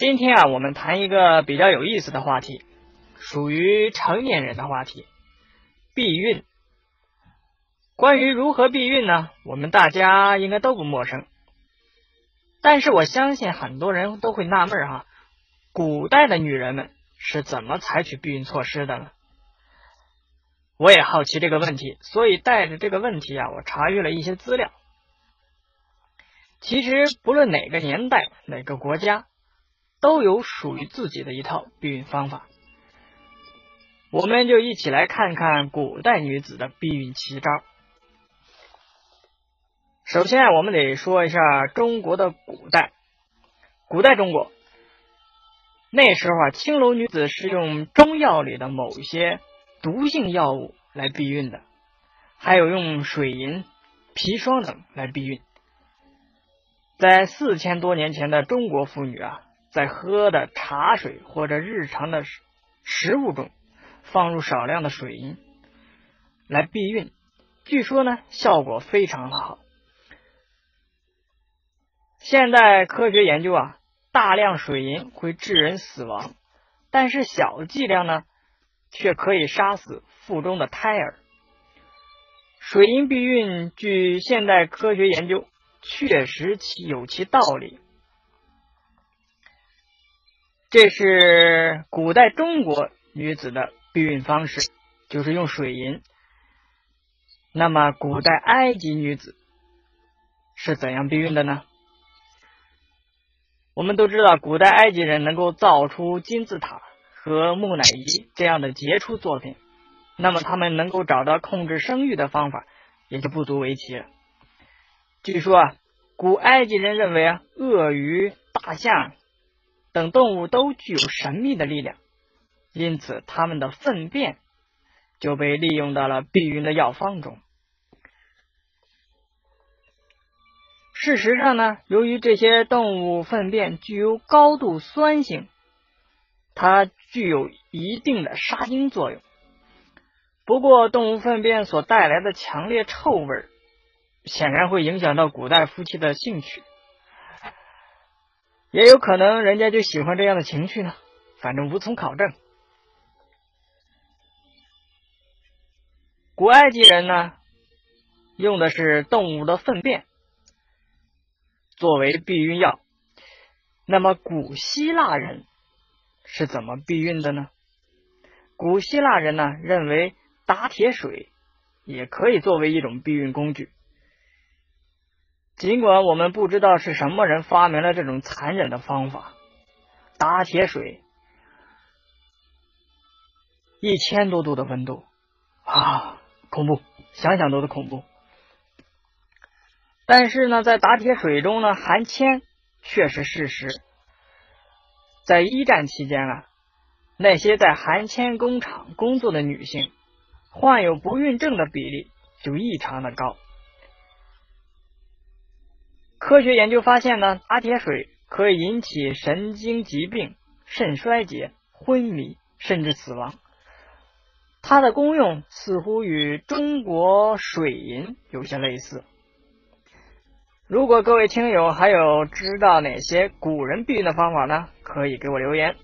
今天啊，我们谈一个比较有意思的话题，属于成年人的话题——避孕。关于如何避孕呢？我们大家应该都不陌生。但是我相信很多人都会纳闷哈，古代的女人们是怎么采取避孕措施的呢？我也好奇这个问题，所以带着这个问题啊，我查阅了一些资料。其实不论哪个年代、哪个国家。都有属于自己的一套避孕方法，我们就一起来看看古代女子的避孕奇招。首先，我们得说一下中国的古代，古代中国那时候啊，青楼女子是用中药里的某些毒性药物来避孕的，还有用水银、砒霜等来避孕。在四千多年前的中国妇女啊。在喝的茶水或者日常的食物中放入少量的水银来避孕，据说呢效果非常的好。现代科学研究啊，大量水银会致人死亡，但是小剂量呢却可以杀死腹中的胎儿。水银避孕，据现代科学研究，确实其有其道理。这是古代中国女子的避孕方式，就是用水银。那么，古代埃及女子是怎样避孕的呢？我们都知道，古代埃及人能够造出金字塔和木乃伊这样的杰出作品，那么他们能够找到控制生育的方法，也就不足为奇了。据说啊，古埃及人认为啊，鳄鱼、大象。等动物都具有神秘的力量，因此它们的粪便就被利用到了避孕的药方中。事实上呢，由于这些动物粪便具有高度酸性，它具有一定的杀精作用。不过，动物粪便所带来的强烈臭味，显然会影响到古代夫妻的兴趣。也有可能人家就喜欢这样的情趣呢，反正无从考证。古埃及人呢，用的是动物的粪便作为避孕药。那么古希腊人是怎么避孕的呢？古希腊人呢，认为打铁水也可以作为一种避孕工具。尽管我们不知道是什么人发明了这种残忍的方法，打铁水，一千多度的温度啊，恐怖，想想都是恐怖。但是呢，在打铁水中呢含铅却是事实。在一战期间啊，那些在含铅工厂工作的女性，患有不孕症的比例就异常的高。科学研究发现呢，阿铁水可以引起神经疾病、肾衰竭、昏迷，甚至死亡。它的功用似乎与中国水银有些类似。如果各位听友还有知道哪些古人避孕的方法呢？可以给我留言。